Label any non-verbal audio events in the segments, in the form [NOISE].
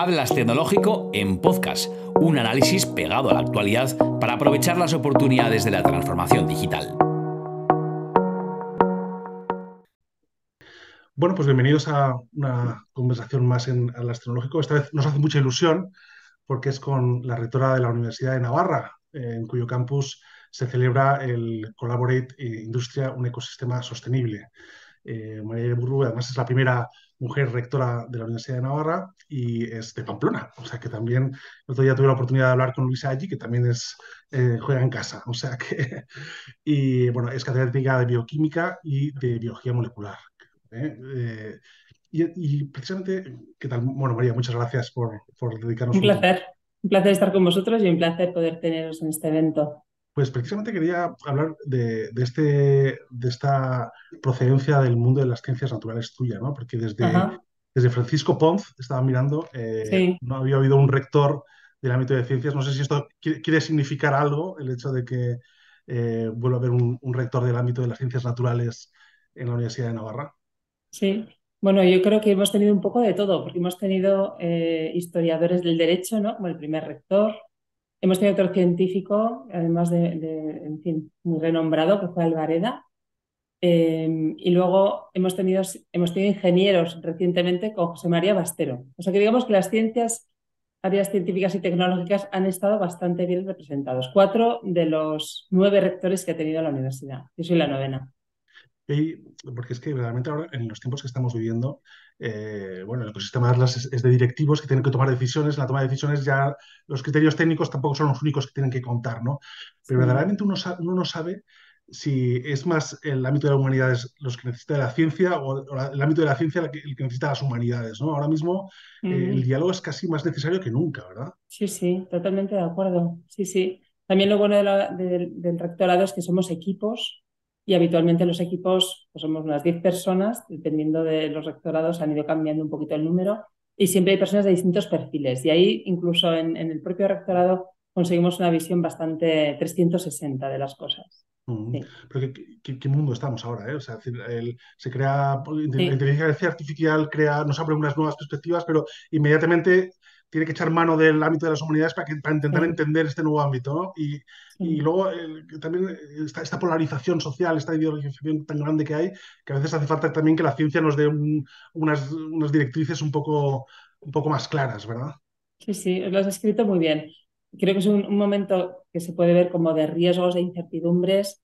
Hablas Tecnológico en podcast, un análisis pegado a la actualidad para aprovechar las oportunidades de la transformación digital. Bueno, pues bienvenidos a una conversación más en Hablas Tecnológico. Esta vez nos hace mucha ilusión porque es con la rectora de la Universidad de Navarra, en cuyo campus se celebra el Collaborate Industria, un ecosistema sostenible. Eh, María Burru, además, es la primera mujer rectora de la Universidad de Navarra y es de Pamplona. O sea que también el otro día tuve la oportunidad de hablar con Luisa allí, que también es, eh, juega en casa. O sea que, [LAUGHS] y bueno, es catedrática de bioquímica y de biología molecular. ¿eh? y, precisamente, ¿qué tal? Bueno, María, muchas gracias por, por dedicarnos un placer. Un placer estar con vosotros y un placer poder teneros en este evento. Pues precisamente quería hablar de, este, de esta procedencia del mundo de las ciencias naturales tuya, ¿no? Porque desde, desde Francisco Ponz, estaba mirando, eh, no había habido un rector del ámbito de ciencias. No sé si esto quiere, significar algo, el hecho de que eh, vuelva a haber un, rector del ámbito de las ciencias naturales en la Universidad de Navarra. Sí, bueno, yo creo que hemos tenido un poco de todo, porque hemos tenido eh, historiadores del derecho, ¿no? Como el primer rector, Hemos tenido otro científico, además de, en fin, muy renombrado, que fue Alvareda. Em, y luego hemos tenido, hemos tenido ingenieros recientemente con José María Bastero. O sea que digamos que las ciencias, áreas científicas y tecnológicas han estado bastante bien representados. Cuatro de los nueve rectores que ha tenido la universidad. Yo soy la novena porque es que realmente ahora, en los tiempos que estamos viviendo, eh, bueno, el ecosistema de Atlas es, de directivos que tienen que tomar decisiones. En la toma de decisiones ya los criterios técnicos tampoco son los únicos que tienen que contar, ¿no? Pero verdaderamente uno, uno no sabe si es más el ámbito de las humanidades los que necesita la ciencia o, el ámbito de la ciencia el que, necesita las humanidades, ¿no? Ahora mismo eh, el diálogo es casi más necesario que nunca, ¿verdad? Sí, sí, totalmente de acuerdo. Sí, sí. También lo bueno del rectorado es que somos equipos y habitualmente los equipos pues somos unas 10 personas, dependiendo de los rectorados, han ido cambiando un poquito el número y siempre hay personas de distintos perfiles. Y ahí, incluso en, el propio rectorado, conseguimos una visión bastante 360 de las cosas. Pero ¿qué, mundo estamos ahora? Eh? O sea, se crea, la inteligencia artificial crea, nos abre unas nuevas perspectivas, pero inmediatamente tiene que echar mano del ámbito de las humanidades para, para intentar entender este nuevo ámbito. Y, y, luego también esta, esta, polarización social, esta ideologización tan grande que hay, que a veces hace falta también que la ciencia nos dé unas, unas, directrices un poco, un poco más claras, ¿verdad? Sí, sí, lo has escrito muy bien. Creo que es un, un momento que se puede ver como de riesgos, de incertidumbres,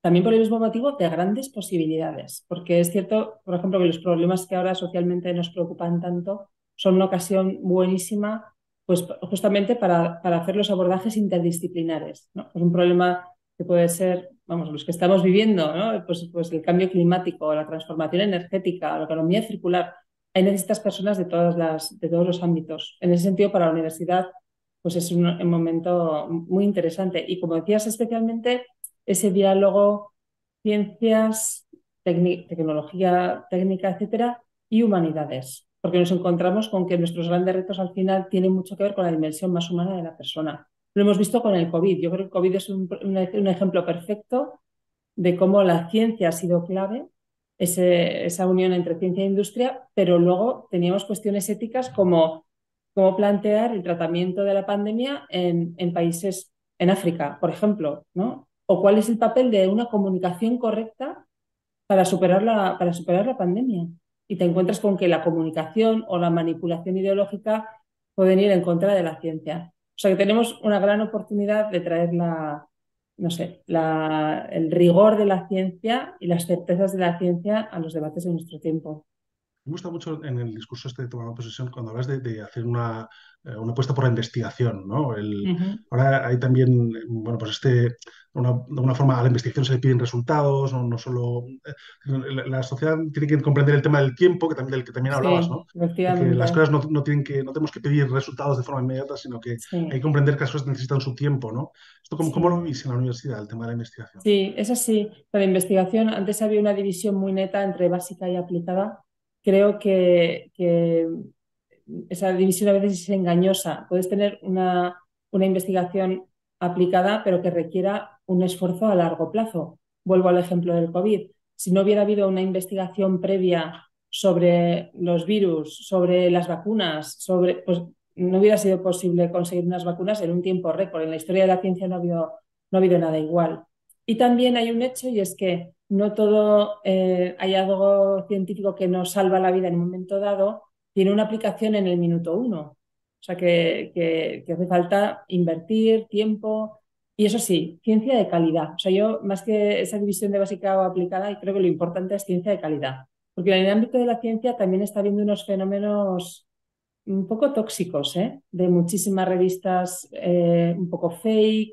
también por el mismo motivo de grandes posibilidades, porque es cierto, por ejemplo, que los problemas que ahora socialmente nos preocupan tanto son una ocasión buenísima pues justamente para, para hacer los abordajes interdisciplinares. ¿no? Pues un problema que puede ser, vamos, los que estamos viviendo, ¿no? pues, pues el cambio climático, la transformación energética, la economía circular. Hay necesitas personas de, todas las, de todos los ámbitos. En ese sentido, para la universidad, pues es un, un momento muy interesante. Y como decías, especialmente ese diálogo ciencias, tecnología técnica, etcétera, y humanidades porque nos encontramos con que nuestros grandes retos al final tienen mucho que ver con la dimensión más humana de la persona. Lo hemos visto con el COVID. Yo creo que el COVID es un, ejemplo perfecto de cómo la ciencia ha sido clave, esa unión entre ciencia e industria, pero luego teníamos cuestiones éticas como cómo plantear el tratamiento de la pandemia en, en países, en África, por ejemplo, ¿no? O cuál es el papel de una comunicación correcta para superar la, para superar la pandemia y te encuentras con que la comunicación o la manipulación ideológica pueden ir en contra de la ciencia. O sea que tenemos una gran oportunidad de traer la, no sé, la, el rigor de la ciencia y las certezas de la ciencia a los debates de nuestro tiempo. Me gusta mucho en el discurso este de tomar posesión cuando hablas de, hacer una, eh, una, apuesta por la investigación, ¿no? Ahora hay también, bueno, pues este, de una forma a la investigación se le piden resultados, no, no solo... Eh, la, sociedad tiene que comprender el tema del tiempo, que también, del que también hablabas, ¿no? Que las cosas no, no, tienen que, no tenemos que pedir resultados de forma inmediata, sino que hay que comprender que las cosas necesitan su tiempo, ¿no? ¿Esto cómo, cómo lo veis en la universidad, el tema de la investigación? Sí, es así. La investigación, antes había una división muy neta entre básica y aplicada creo que, esa división a veces es engañosa. Puedes tener una, una investigación aplicada, pero que requiera un esfuerzo a largo plazo. Vuelvo al ejemplo del COVID. Si no hubiera habido una investigación previa sobre los virus, sobre las vacunas, sobre, pues no hubiera sido posible conseguir unas vacunas en un tiempo récord. En la historia de la ciencia no ha habido, no ha habido nada igual. Y también hay un hecho y es que no todo eh, hallazgo científico que nos salva la vida en un momento dado tiene una aplicación en el minuto uno. O sea que, hace falta invertir tiempo y eso sí, ciencia de calidad. O sea, yo más que esa división de básica o aplicada, creo que lo importante es ciencia de calidad. Porque en el ámbito de la ciencia también está habiendo unos fenómenos un poco tóxicos, ¿eh? de muchísimas revistas eh, un poco fake,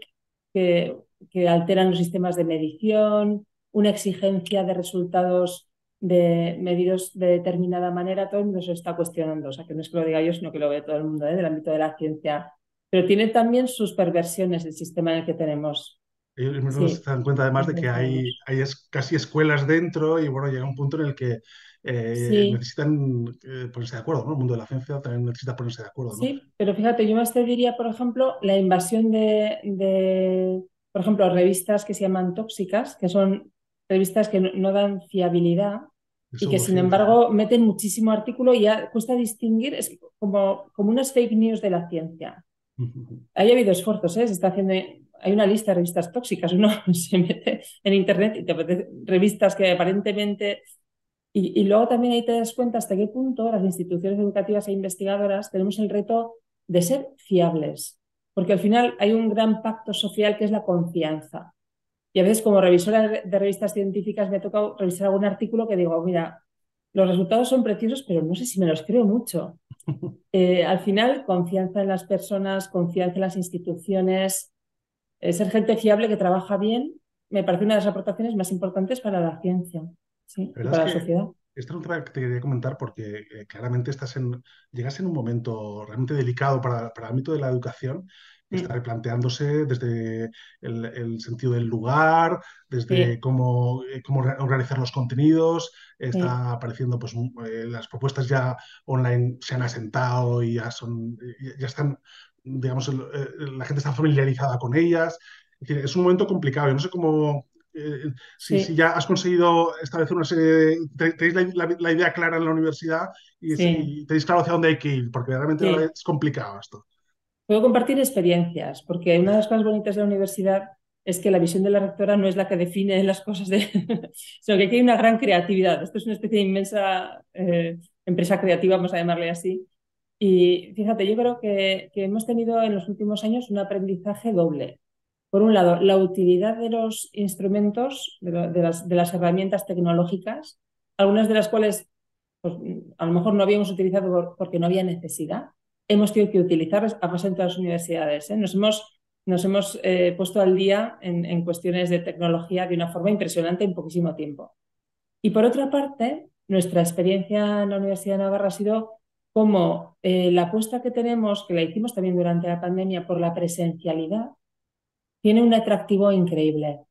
que alteran los sistemas de medición, una exigencia de resultados de medidos de determinada manera, todo el mundo se está cuestionando. O sea, que no es que lo diga yo, sino que lo ve todo el mundo ¿eh? del ámbito de la ciencia. Pero tiene también sus perversiones el sistema en el que tenemos. Ellos mismos se dan cuenta además de que hay, hay casi escuelas dentro y bueno, llega un punto en el que eh, necesitan eh, ponerse de acuerdo, ¿no? El mundo de la ciencia también necesita ponerse de acuerdo. Sí, pero fíjate, yo más te diría, por ejemplo, la invasión de, de, por ejemplo, revistas que se llaman tóxicas, que son revistas que no, dan fiabilidad y que sin embargo meten muchísimo artículo y ya cuesta distinguir, es como, como unas fake news de la ciencia. Hay habido esfuerzos, ¿eh? se está haciendo, hay una lista de revistas tóxicas, uno [LAUGHS] se mete en internet y te mete revistas que aparentemente... Y, y luego también ahí te das cuenta hasta qué punto las instituciones educativas e investigadoras tenemos el reto de ser fiables, porque al final hay un gran pacto social que es la confianza. Y a veces como revisora de revistas científicas me ha tocado revisar algún artículo que digo, mira, los resultados son preciosos, pero no sé si me los creo mucho. [LAUGHS] Eh, al final, confianza en las personas, confianza en las instituciones, eh, ser gente fiable que trabaja bien, me parece una de las aportaciones más importantes para la ciencia, ¿sí? para la sociedad. Esta es tema que te quería comentar porque eh, claramente estás en, llegas en un momento realmente delicado para, para el ámbito de la educación está mm. replanteándose desde el, sentido del lugar, desde cómo, eh, cómo organizar los contenidos, está apareciendo, pues eh, las propuestas ya online se han asentado y ya son, ya están, digamos, eh, la gente está familiarizada con ellas. Es, decir, es un momento complicado. Yo no sé cómo, si, ya has conseguido establecer una serie tenéis la, idea clara en la universidad y, tenéis claro hacia dónde hay que ir, porque realmente es complicado esto. Puedo compartir experiencias, porque una de las cosas bonitas de la universidad es que la visión de la rectora no es la que define [LAUGHS] las cosas, de... sino que aquí hay una gran creatividad. Esto es una especie de inmensa eh, empresa creativa, vamos a llamarle así. Y fíjate, yo creo que, hemos tenido en los últimos años un aprendizaje doble. Por un lado, la utilidad de los instrumentos, de, las, de las, herramientas tecnológicas, algunas de las cuales pues, a lo mejor no habíamos utilizado porque no había necesidad, hemos tenido que utilizar a pasar en todas las universidades. ¿eh? Nos hemos, nos hemos eh, puesto al día en, cuestiones de tecnología de una forma impresionante en poquísimo tiempo. Y por otra parte, nuestra experiencia en la Universidad de Navarra ha sido como eh, la apuesta que tenemos, que la hicimos también durante la pandemia por la presencialidad, tiene un atractivo increíble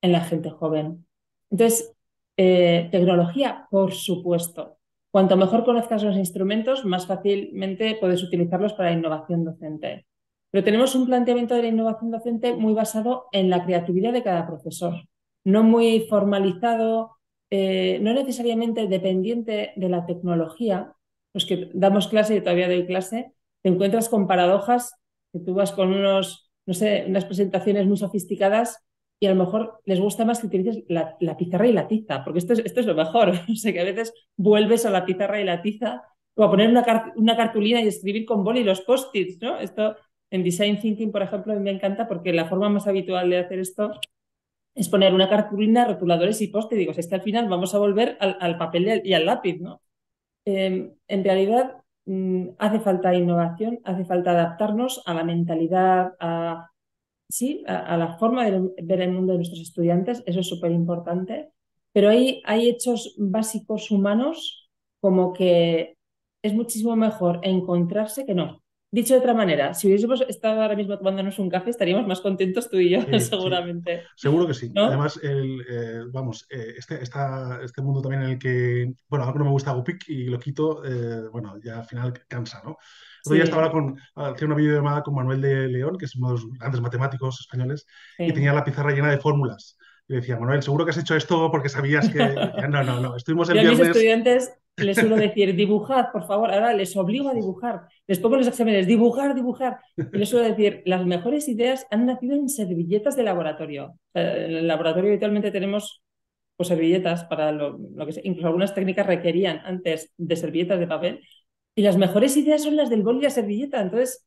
en la gente joven. Entonces, tecnología, por supuesto, Cuanto mejor conozcas los instrumentos, más fácilmente puedes utilizarlos para la innovación docente. Pero tenemos un planteamiento de la innovación docente muy basado en la creatividad de cada profesor, no muy formalizado, eh, no necesariamente dependiente de la tecnología. Los que damos clase y todavía doy clase, te encuentras con paradojas que tú vas con unos, no sé, unas presentaciones muy sofisticadas y a lo mejor les gusta más que utilices la, pizarra y la tiza, porque esto es, esto es lo mejor. [LAUGHS] o sea, que a veces vuelves a la pizarra y la tiza, o a poner una, una cartulina y escribir con boli los post-its, ¿no? Esto en Design Thinking, por ejemplo, me encanta porque la forma más habitual de hacer esto es poner una cartulina, rotuladores y post-it. Digo, es que al final vamos a volver al, papel y al lápiz, ¿no? Em, en realidad, mm, hace falta innovación, hace falta adaptarnos a la mentalidad, a, sí, a, la forma de ver el mundo de nuestros estudiantes, eso es súper importante, pero hay, hay hechos básicos humanos como que es muchísimo mejor encontrarse que no. Dicho de otra manera, si hubiésemos estado ahora mismo tomándonos un café, estaríamos más contentos tú y yo, [LAUGHS] seguramente. Seguro que sí. Además, el, eh, vamos, eh, este, este mundo también en el que, bueno, algo no me gusta Gopic y lo quito, eh, bueno, ya al final cansa, ¿no? Yo ya estaba con, hacía una videollamada con Manuel de León, que es uno de los grandes matemáticos españoles, y tenía la pizarra llena de fórmulas. Y decía, Manuel, seguro que has hecho esto porque sabías que... [LAUGHS] no, no, no, estuvimos el viernes... Mis estudiantes les suelo decir, dibujad, por favor, ahora les obligo a dibujar, les pongo los exámenes, dibujar, dibujar, les suelo decir, las mejores ideas han nacido en servilletas de laboratorio. En el laboratorio habitualmente tenemos pues, servilletas para lo, que sea. incluso algunas técnicas requerían antes de servilletas de papel, y las mejores ideas son las del bol y la servilleta, entonces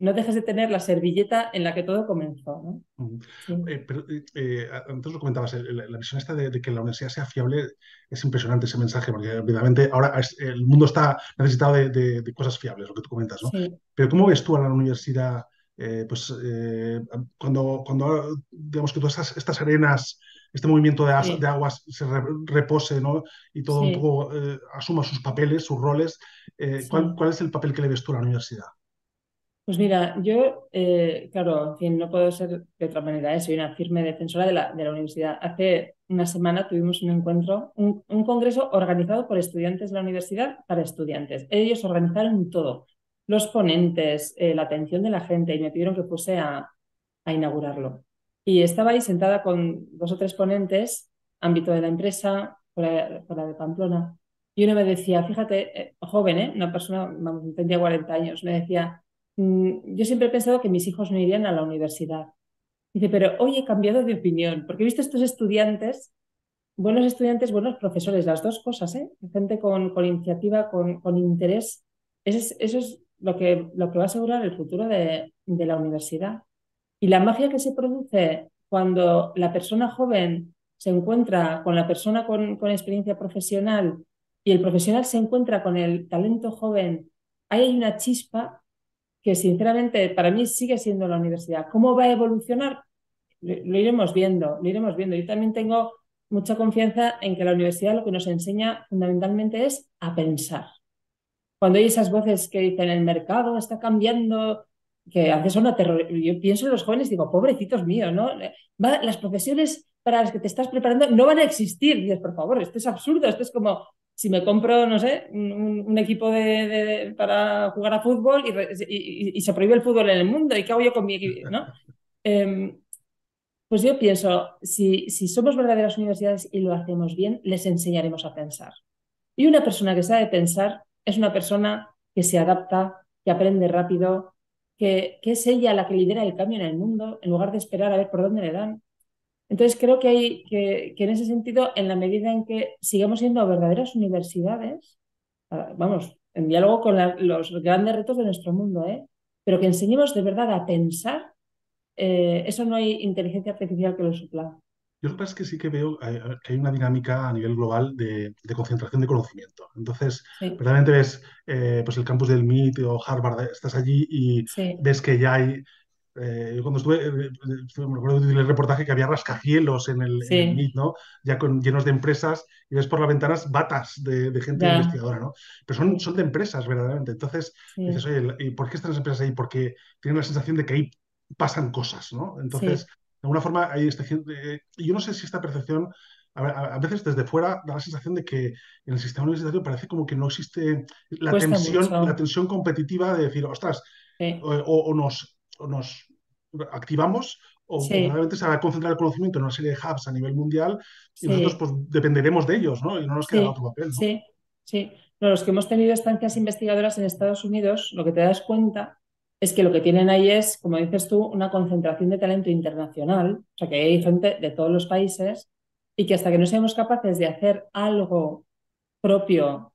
no dejes de tener la servilleta en la que todo comenzó. ¿no? Eh, pero eh, eh, antes lo comentabas, la, visión esta de, que la universidad sea fiable es impresionante ese mensaje, porque evidentemente ahora el mundo está necesitado de, cosas fiables, lo que tú comentas, ¿no? Pero ¿cómo ves tú a la universidad, pues cuando, cuando digamos que todas estas, arenas este movimiento de, aguas se repose ¿no? y todo un poco asuma sus papeles, sus roles. ¿cuál, ¿Cuál es el papel que le ves tú a la universidad? Pues mira, yo, eh, claro, fin, no puedo ser de otra manera, ¿eh? soy una firme defensora de la, de la universidad. Hace una semana tuvimos un encuentro, un, congreso organizado por estudiantes de la universidad para estudiantes. Ellos organizaron todo, los ponentes, eh, la atención de la gente, y me pidieron que fuese a, inaugurarlo. Y estaba ahí sentada con dos o tres ponentes, ámbito de la empresa, fuera, de Pamplona, y uno me decía, fíjate, joven, una persona, vamos, tendría 40 años, me decía, yo siempre he pensado que mis hijos no irían a la universidad. Dice, pero hoy he cambiado de opinión, porque he visto estos estudiantes, buenos estudiantes, buenos profesores, las dos cosas, ¿eh? gente con, con iniciativa, con, con interés. Eso es, eso es lo, que, lo que va a asegurar el futuro de, de la universidad. Y la magia que se produce cuando la persona joven se encuentra con la persona con, con experiencia profesional y el profesional se encuentra con el talento joven, ahí hay una chispa que sinceramente para mí sigue siendo la universidad. ¿Cómo va a evolucionar? Lo, iremos viendo, lo iremos viendo. Yo también tengo mucha confianza en que la universidad lo que nos enseña fundamentalmente es a pensar. Cuando hay esas voces que dicen el mercado está cambiando, que a veces son aterrorizantes, yo pienso en los jóvenes y digo, pobrecitos míos, ¿no? las profesiones para las que te estás preparando no van a existir. dices, por favor, esto es absurdo, esto es como si me compro, no sé, un, equipo de, para jugar a fútbol y, se prohíbe el fútbol en el mundo, ¿y qué hago yo con mi equipo? [LAUGHS] ¿no? Em, pues yo pienso, si, si somos verdaderas universidades y lo hacemos bien, les enseñaremos a pensar. Y una persona que sabe pensar es una persona que se adapta, que aprende rápido, que, que es ella la que lidera el cambio en el mundo, en lugar de esperar a ver por dónde le dan. Entonces creo que, hay, que, en ese sentido, en la medida en que sigamos siendo verdaderas universidades, vamos, en diálogo con los grandes retos de nuestro mundo, ¿eh? pero que enseñemos de verdad a pensar, eh, eso no hay inteligencia artificial que lo supla. Yo lo que pasa es que sí que veo que hay una dinámica a nivel global de, concentración de conocimiento. Entonces, verdaderamente ves pues el campus del MIT o Harvard, estás allí y ves que ya hay eh, yo cuando estuve, eh, eh, me acuerdo del reportaje que había rascacielos en el, MIT, ¿no? Ya con, llenos de empresas y ves por las ventanas batas de, gente investigadora, ¿no? Pero son, son de empresas, verdaderamente. Entonces, dices, oye, ¿y por qué están las empresas ahí? Porque tienen la sensación de que ahí pasan cosas, ¿no? Entonces, de alguna forma, hay esta, y yo no sé si esta percepción a, veces desde fuera da la sensación de que en el sistema universitario parece como que no existe la, tensión, la tensión competitiva de decir, ostras, o, nos, o, nos, activamos o realmente se va a concentrar el conocimiento en una serie de hubs a nivel mundial y nosotros pues dependeremos de ellos, ¿no? Y no nos queda otro papel. Sí, sí. los que hemos tenido estancias investigadoras en Estados Unidos, lo que te das cuenta es que lo que tienen ahí es, como dices tú, una concentración de talento internacional, o sea, que hay gente de todos los países y que hasta que no seamos capaces de hacer algo propio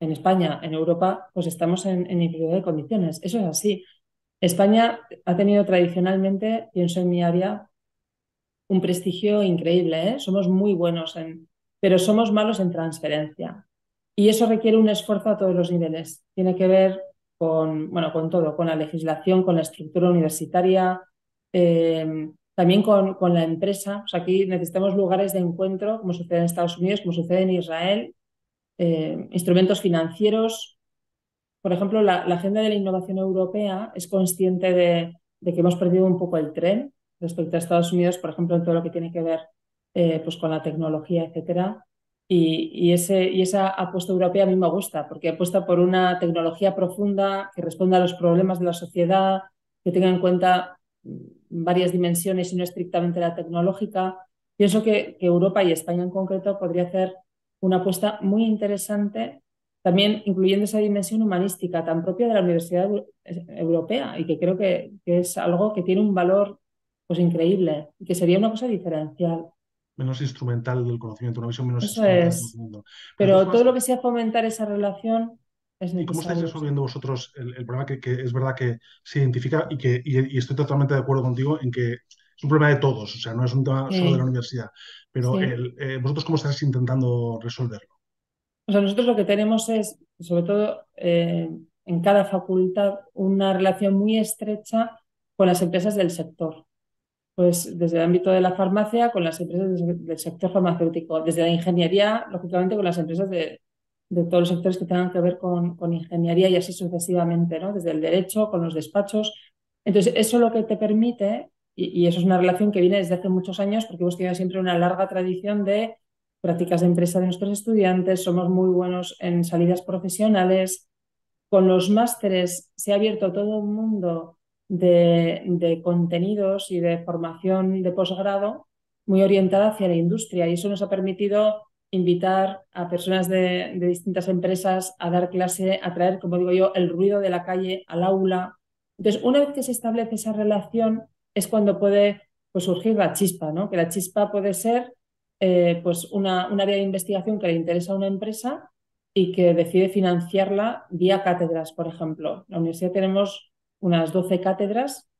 en España, en Europa, pues estamos en, en inferioridad de condiciones. Eso es así. España ha tenido tradicionalmente, pienso en mi área, un prestigio increíble. ¿eh? Somos muy buenos, en, pero somos malos en transferencia. Y eso requiere un esfuerzo a todos los niveles. Tiene que ver con, bueno, con todo, con la legislación, con la estructura universitaria, eh, también con, la empresa. Aquí necesitamos lugares de encuentro, como sucede en Estados Unidos, como sucede en Israel, eh, instrumentos financieros, por ejemplo, la, agenda de la innovación europea es consciente de, que hemos perdido un poco el tren respecto a Estados Unidos, por ejemplo, en todo lo que tiene que ver eh, pues con la tecnología, etcétera. Y, ese, y esa apuesta europea a mí me gusta, porque apuesta por una tecnología profunda que responda a los problemas de la sociedad, que tenga en cuenta varias dimensiones y no estrictamente la tecnológica. Pienso que, que Europa y España en concreto podría hacer una apuesta muy interesante, también incluyendo esa dimensión humanística tan propia de la Universidad Europea y que creo que, es algo que tiene un valor pues increíble y que sería una cosa diferencial. Menos instrumental del conocimiento, una visión menos Eso es. Pero, todo lo que sea fomentar esa relación es ¿Y cómo estáis resolviendo vosotros el, problema que, es verdad que se identifica y que y, estoy totalmente de acuerdo contigo en que es un problema de todos, o sea, no es un tema solo de la universidad, pero eh, vosotros cómo estáis intentando resolverlo? O sea, nosotros lo que tenemos es, sobre todo eh, en cada facultad, una relación muy estrecha con las empresas del sector. Pues desde el ámbito de la farmacia, con las empresas del sector farmacéutico, desde la ingeniería, lógicamente, con las empresas de, todos los sectores que tengan que ver con, con, ingeniería y así sucesivamente, ¿no? Desde el derecho, con los despachos. Entonces, eso lo que te permite, y, y, eso es una relación que viene desde hace muchos años, porque hemos tenido siempre una larga tradición de prácticas de empresa de nuestros estudiantes, somos muy buenos en salidas profesionales. Con los másteres se ha abierto todo un mundo de, contenidos y de formación de posgrado muy orientada hacia la industria y eso nos ha permitido invitar a personas de, distintas empresas a dar clase, a traer, como digo yo, el ruido de la calle al aula. Entonces, una vez que se establece esa relación, es cuando puede pues, surgir la chispa, ¿no? Que la chispa puede ser eh, pues una, un área de investigación que le interesa a una empresa y que decide financiarla vía cátedras, por ejemplo. En la universidad tenemos unas 12 cátedras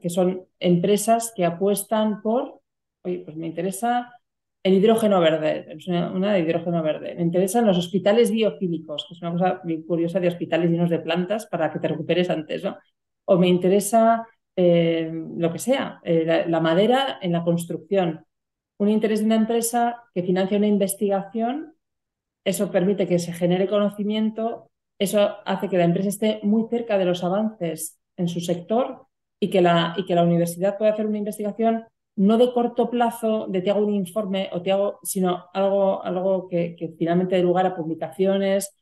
que son empresas que apuestan por, oye, pues me interesa el hidrógeno verde, es una, de hidrógeno verde. Me interesan los hospitales biofílicos, que es una cosa muy curiosa de hospitales llenos de plantas para que te recuperes antes, ¿no? O me interesa eh, lo que sea, eh, la, madera en la construcción un interés de una empresa que financia una investigación, eso permite que se genere conocimiento, eso hace que la empresa esté muy cerca de los avances en su sector y que la, y que la universidad pueda hacer una investigación no de corto plazo, de te hago un informe o te hago, sino algo, algo que, finalmente dé lugar a publicaciones,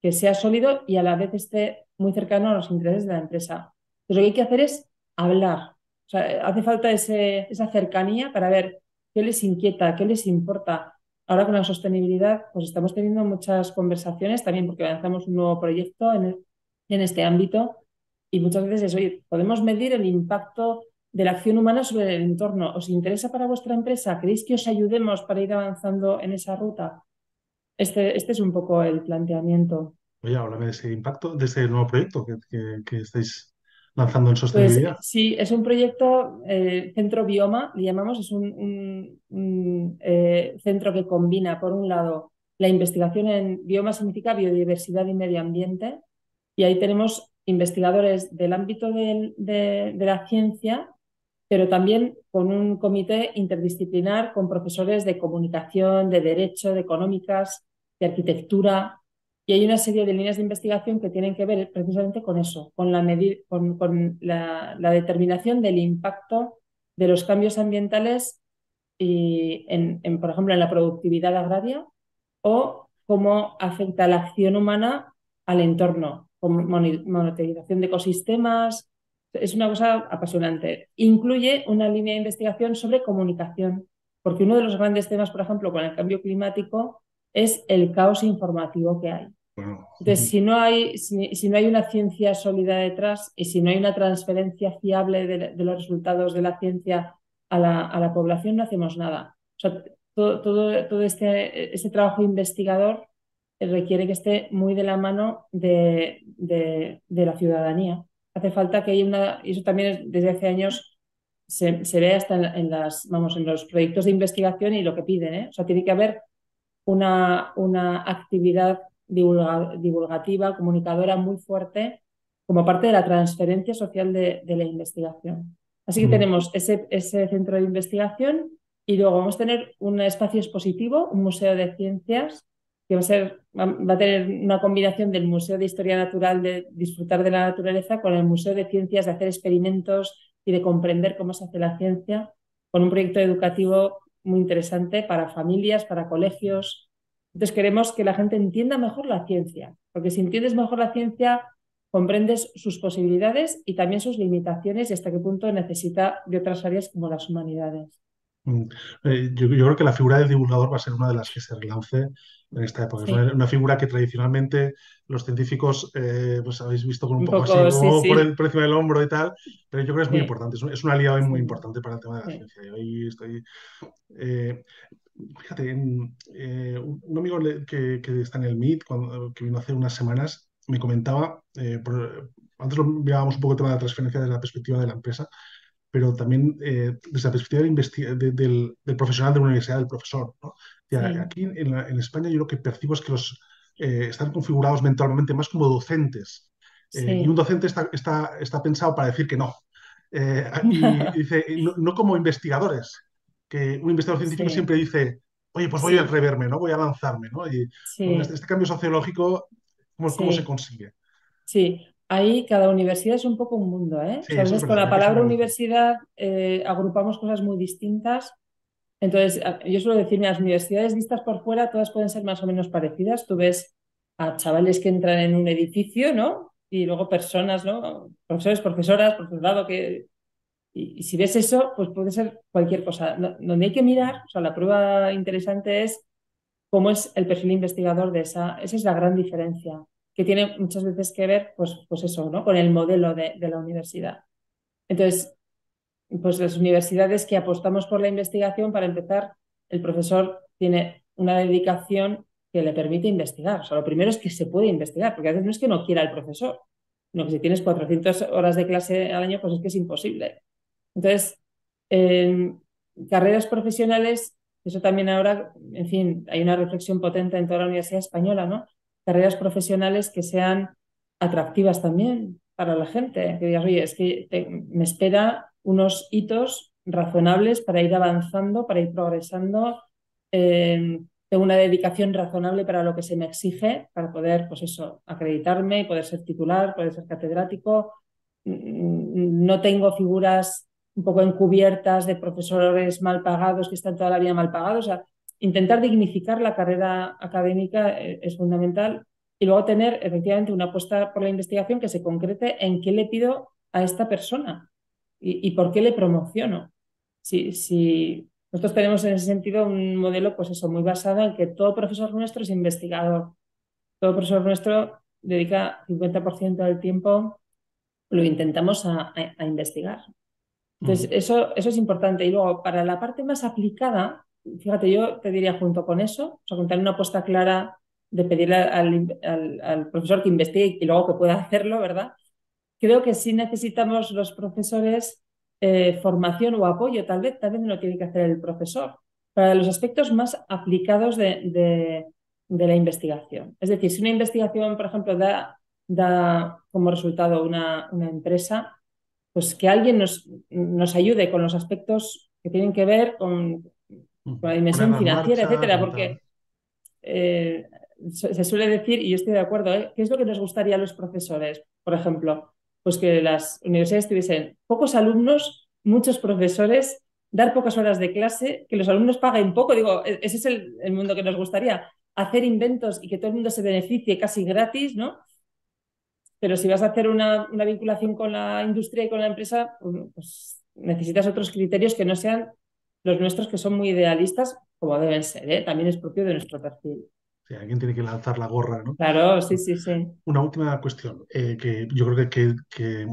que sea sólido y a la vez esté muy cercano a los intereses de la empresa. Entonces lo que hay que hacer es hablar. O sea, hace falta esa cercanía para ver ¿Qué les inquieta? ¿Qué les importa? Ahora con la sostenibilidad, pues estamos teniendo muchas conversaciones también porque lanzamos un nuevo proyecto en, este ámbito y muchas veces es, oye, podemos medir el impacto de la acción humana sobre el entorno. ¿Os interesa para vuestra empresa? ¿Queréis que os ayudemos para ir avanzando en esa ruta? Este, este es un poco el planteamiento. Oye, háblame de ese impacto, de ese nuevo proyecto que estáis lanzando en pues, sostenibilidad. sí, es un proyecto eh, Centro Bioma, le llamamos, es un, eh, centro que combina, por un lado, la investigación en bioma significa biodiversidad y medio ambiente, y ahí tenemos investigadores del ámbito de, la ciencia, pero también con un comité interdisciplinar con profesores de comunicación, de derecho, de económicas, de arquitectura, y hay una serie de líneas de investigación que tienen que ver precisamente con eso, con la, determinación del impacto de los cambios ambientales en, por ejemplo, en la productividad agraria o cómo afecta la acción humana al entorno, como monitorización de ecosistemas. Es una cosa apasionante. Incluye una línea de investigación sobre comunicación, porque uno de los grandes temas, por ejemplo, con el cambio climático, es el caos informativo que hay. Entonces, si no, hay, si, no hay una ciencia sólida detrás y si no hay una transferencia fiable de, los resultados de la ciencia a la, a la, población, no hacemos nada. O sea, todo, todo, este, este, trabajo investigador requiere que esté muy de la mano de, de, la ciudadanía. Hace falta que haya una, y eso también desde hace años se, se ve hasta en, las, vamos, en los proyectos de investigación y lo que piden. ¿eh? O sea, tiene que haber una, una actividad divulgativa, comunicadora muy fuerte como parte de la transferencia social de, la investigación. Así que tenemos ese, ese centro de investigación y luego vamos a tener un espacio expositivo, un museo de ciencias, que va a, ser, va a tener una combinación del Museo de Historia Natural, de disfrutar de la naturaleza, con el Museo de Ciencias, de hacer experimentos y de comprender cómo se hace la ciencia, con un proyecto educativo muy interesante para familias, para colegios, entonces queremos que la gente entienda mejor la ciencia, porque si entiendes mejor la ciencia, comprendes sus posibilidades y también sus limitaciones y hasta qué punto necesita de otras áreas como las humanidades. Mm, eh, yo, creo que la figura del divulgador va a ser una de las que se relance en esta época. Es una, figura que tradicionalmente los científicos eh, pues habéis visto con un, poco, así, Por, el, encima del hombro y tal, pero yo creo que es muy importante, es, es una aliado muy importante para el tema de la ciencia. Yo estoy... Eh, fíjate, eh, un amigo que, que, está en el MIT, cuando, que vino hace unas semanas, me comentaba, antes lo mirábamos un poco el tema de la transferencia desde la perspectiva de la empresa, pero también desde la perspectiva del, del, profesional de una universidad, del profesor. ¿no? Aquí en, España yo lo que percibo es que los eh, están configurados mentalmente más como docentes. Eh, y un docente está, está, está, pensado para decir que no. Eh, y, [LAUGHS] dice, no, como investigadores, que un investigador científico siempre dice, oye, pues voy a reverme, ¿no? voy a lanzarme. ¿no? Y este, este, cambio sociológico, ¿cómo, ¿cómo, se consigue? Sí, ahí cada universidad es un poco un mundo. ¿eh? con la palabra universidad agrupamos cosas muy distintas entonces, yo suelo decir, las universidades vistas por fuera, todas pueden ser más o menos parecidas. Tú ves a chavales que entran en un edificio, ¿no? Y luego personas, ¿no? Profesores, profesoras, profesorado, que... Y, si ves eso, pues puede ser cualquier cosa. donde hay que mirar, o sea, la prueba interesante es cómo es el perfil investigador de esa... Esa es la gran diferencia, que tiene muchas veces que ver, pues, pues eso, ¿no? Con el modelo de, de la universidad. Entonces, pues las universidades que apostamos por la investigación, para empezar, el profesor tiene una dedicación que le permite investigar. O sea, lo primero es que se puede investigar, porque a veces no es que no quiera el profesor, sino que si tienes 400 horas de clase al año, pues es que es imposible. Entonces, en carreras profesionales, eso también ahora, en fin, hay una reflexión potente en toda la Universidad Española, ¿no? Carreras profesionales que sean atractivas también para la gente, que digas, oye, es que me espera unos hitos razonables para ir avanzando, para ir progresando. Eh, tengo una dedicación razonable para lo que se me exige, para poder, pues eso, acreditarme, poder ser titular, poder ser catedrático. Mm, no tengo figuras un poco encubiertas de profesores mal pagados que están toda la vida mal pagados. O intentar dignificar la carrera académica eh, es fundamental y luego tener efectivamente una apuesta por la investigación que se concrete en qué le pido a esta persona. ¿Y, por qué le promociono? Si, si nosotros tenemos en ese sentido un modelo, pues eso, muy basado en que todo profesor nuestro es investigador. Todo profesor nuestro dedica 50% del tiempo, lo intentamos a, investigar. Entonces, eso, eso es importante. Y luego, para la parte más aplicada, fíjate, yo te diría junto con eso, o sea, contar una apuesta clara de pedirle al, al, profesor que investigue y luego que pueda hacerlo, ¿verdad? Creo que sí necesitamos los profesores eh, formación o apoyo, tal vez también lo tiene que hacer el profesor, para los aspectos más aplicados de, la investigación. Es decir, si una investigación, por ejemplo, da, da como resultado una, una empresa, pues que alguien nos, nos, ayude con los aspectos que tienen que ver con, la dimensión financiera, etcétera, porque eh, se suele decir, y yo estoy de acuerdo, ¿eh? ¿qué es lo que nos gustaría a los profesores? Por ejemplo, pues que las universidades tuviesen pocos alumnos, muchos profesores, dar pocas horas de clase, que los alumnos paguen poco. Digo, e-, ese es el, mundo que nos gustaría. Hacer inventos y que todo el mundo se beneficie casi gratis, ¿no? Pero si vas a hacer una, vinculación con la industria y con la empresa, pues necesitas otros criterios que no sean los nuestros, que son muy idealistas, como deben ser. ¿eh? También es propio de nuestro perfil alguien tiene que lanzar la gorra, ¿no? Claro, sí, sí, sí. Una última cuestión, eh, que yo creo que,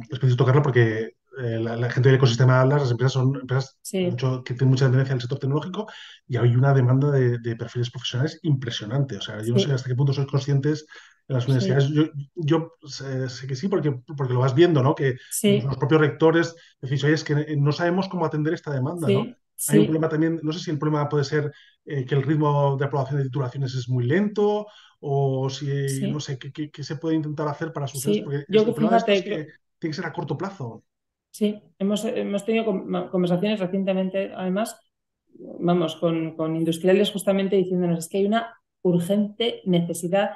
es preciso tocarla porque eh, la, gente del ecosistema de las empresas son empresas que tienen mucha tendencia en el sector tecnológico y hay una demanda de, perfiles profesionales impresionante. O sea, yo no sé hasta qué punto sois conscientes en las universidades. Yo, sé, que sí, porque, porque lo vas viendo, ¿no? Que los propios rectores decís, oye, es que no sabemos cómo atender esta demanda, ¿no? Hay un problema también, no sé si el problema puede ser eh, que el ritmo de aprobación de titulaciones es muy lento o si, no sé, ¿qué, se puede intentar hacer para suceder. Porque Yo, problema es que, tiene que ser a corto plazo. Sí, hemos, hemos tenido conversaciones recientemente, además, vamos, con, con industriales justamente diciéndonos es que hay una urgente necesidad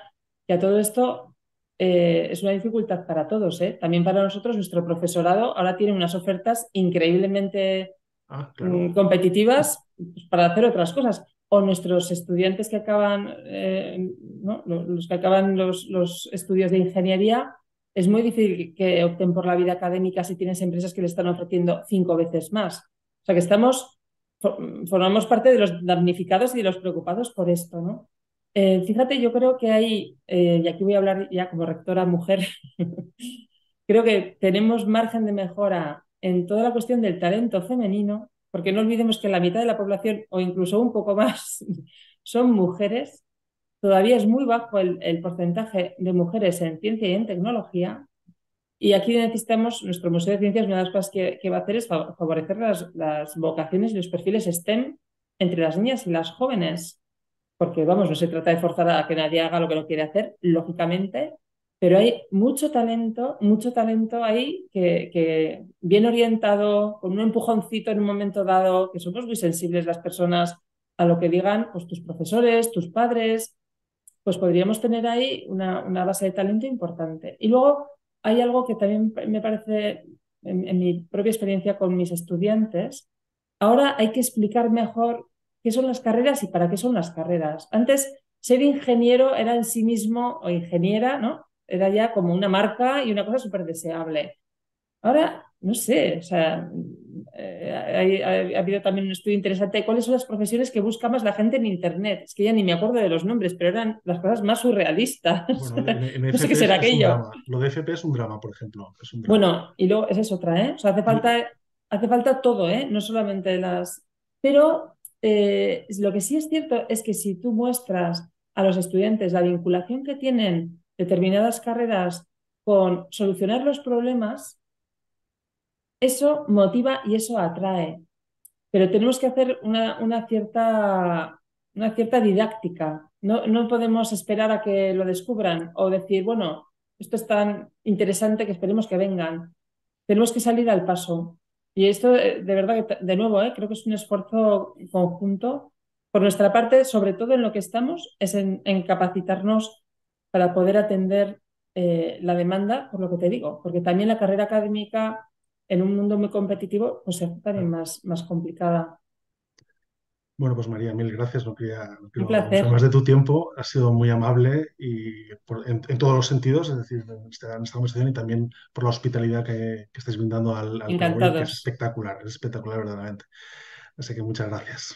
que a todo esto eh, es una dificultad para todos, ¿eh? también para nosotros. Nuestro profesorado ahora tiene unas ofertas increíblemente Ah, mm, competitivas pues, para hacer otras cosas. O nuestros estudiantes que acaban, eh, los que acaban los, los, estudios de ingeniería, es muy difícil que opten por la vida académica si tienes empresas que le están ofreciendo cinco veces más. O sea que estamos, formamos parte de los damnificados y de los preocupados por esto, ¿no? Eh, fíjate, yo creo que hay, eh, y aquí voy a hablar ya como rectora mujer, [LAUGHS] creo que tenemos margen de mejora en toda la cuestión del talento femenino, porque no olvidemos que la mitad de la población, o incluso un poco más, [LAUGHS] son mujeres. Todavía es muy bajo el, porcentaje de mujeres en ciencia y en tecnología, y aquí necesitamos, nuestro Museo de Ciencias, una de las cosas que, va a hacer es favorecer las, las, vocaciones y los perfiles STEM entre las niñas y las jóvenes. Porque, vamos, no se trata de forzar a que nadie haga lo que no quiere hacer, lógicamente, pero hay mucho talento, mucho talento ahí que, bien orientado, con un empujoncito en un momento dado, que somos muy sensibles las personas a lo que digan pues, tus profesores, tus padres, pues podríamos tener ahí una, una base de talento importante. Y luego hay algo que también me parece, en, mi propia experiencia con mis estudiantes, ahora hay que explicar mejor qué son las carreras y para qué son las carreras. Antes, ser ingeniero era en sí mismo, o ingeniera, ¿no? Era ya como una marca y una cosa súper deseable. Ahora, no sé, o sea, eh, ha, habido también un estudio interesante de cuáles son las profesiones que busca más la gente en Internet. Es que ya ni me acuerdo de los nombres, pero eran las cosas más surrealistas. [LAUGHS] no sé qué será aquello. Lo de FP es un drama, por ejemplo. Bueno, y luego esa es otra, ¿eh? O sea, hace falta, hace falta todo, ¿eh? No solamente las... Pero eh, lo que sí es cierto es que si tú muestras a los estudiantes la vinculación que tienen determinadas carreras con solucionar los problemas, eso motiva y eso atrae. Pero tenemos que hacer una, una cierta, una cierta didáctica. No, no podemos esperar a que lo descubran o decir, bueno, esto es tan interesante que esperemos que vengan. Tenemos que salir al paso. Y esto, eh, de verdad, que de nuevo, eh, creo que es un esfuerzo conjunto. Por nuestra parte, sobre todo en lo que estamos, es en, capacitarnos para poder atender eh, la demanda, por lo que te digo, porque también la carrera académica en un mundo muy competitivo, pues es también más, más complicada. Bueno, pues María, mil gracias. No quería, no más de tu tiempo. Ha sido muy amable y en, todos los sentidos, es decir, en esta, conversación y también por la hospitalidad que, que estáis brindando al, al que es espectacular, es espectacular verdaderamente. Así que muchas gracias.